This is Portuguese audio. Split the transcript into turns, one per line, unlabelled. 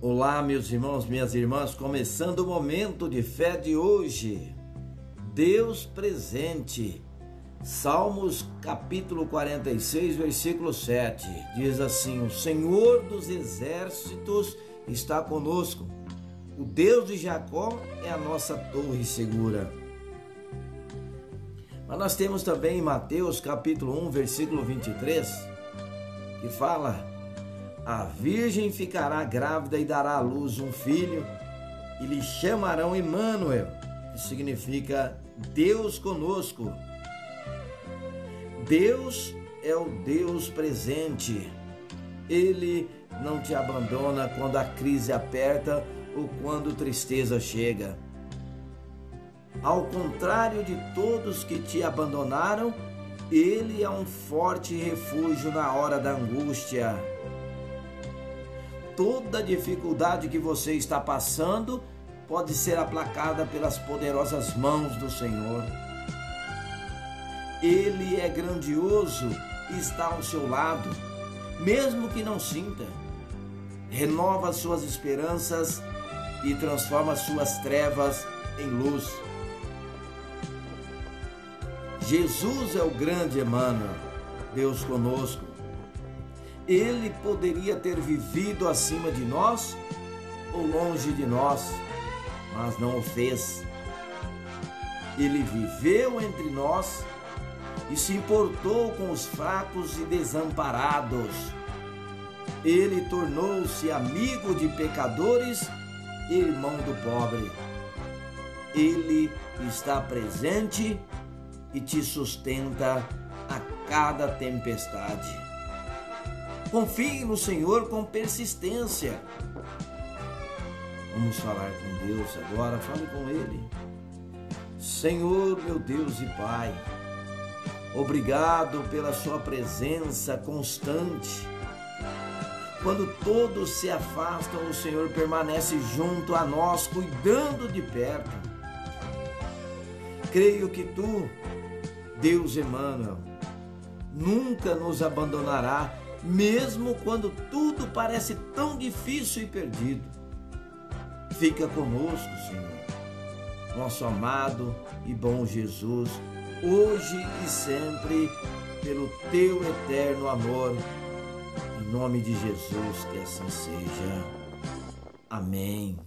Olá, meus irmãos, minhas irmãs, começando o momento de fé de hoje. Deus presente. Salmos capítulo 46, versículo 7. Diz assim: O Senhor dos exércitos está conosco. O Deus de Jacó é a nossa torre segura. Mas nós temos também em Mateus capítulo 1, versículo 23, que fala: a virgem ficará grávida e dará à luz um filho, e lhe chamarão Emanuel, que significa Deus conosco. Deus é o Deus presente. Ele não te abandona quando a crise aperta ou quando tristeza chega. Ao contrário de todos que te abandonaram, ele é um forte refúgio na hora da angústia toda dificuldade que você está passando pode ser aplacada pelas poderosas mãos do Senhor. Ele é grandioso e está ao seu lado, mesmo que não sinta. Renova suas esperanças e transforma suas trevas em luz. Jesus é o grande Emmanuel, Deus conosco. Ele poderia ter vivido acima de nós ou longe de nós, mas não o fez. Ele viveu entre nós e se importou com os fracos e desamparados. Ele tornou-se amigo de pecadores e irmão do pobre. Ele está presente e te sustenta a cada tempestade. Confie no Senhor com persistência. Vamos falar com Deus agora, fale com Ele. Senhor, meu Deus e Pai, obrigado pela Sua presença constante. Quando todos se afastam, o Senhor permanece junto a nós, cuidando de perto. Creio que Tu, Deus Emmanuel, nunca nos abandonará mesmo quando tudo parece tão difícil e perdido. Fica conosco, Senhor, nosso amado e bom Jesus, hoje e sempre, pelo teu eterno amor. Em nome de Jesus, que assim seja. Amém.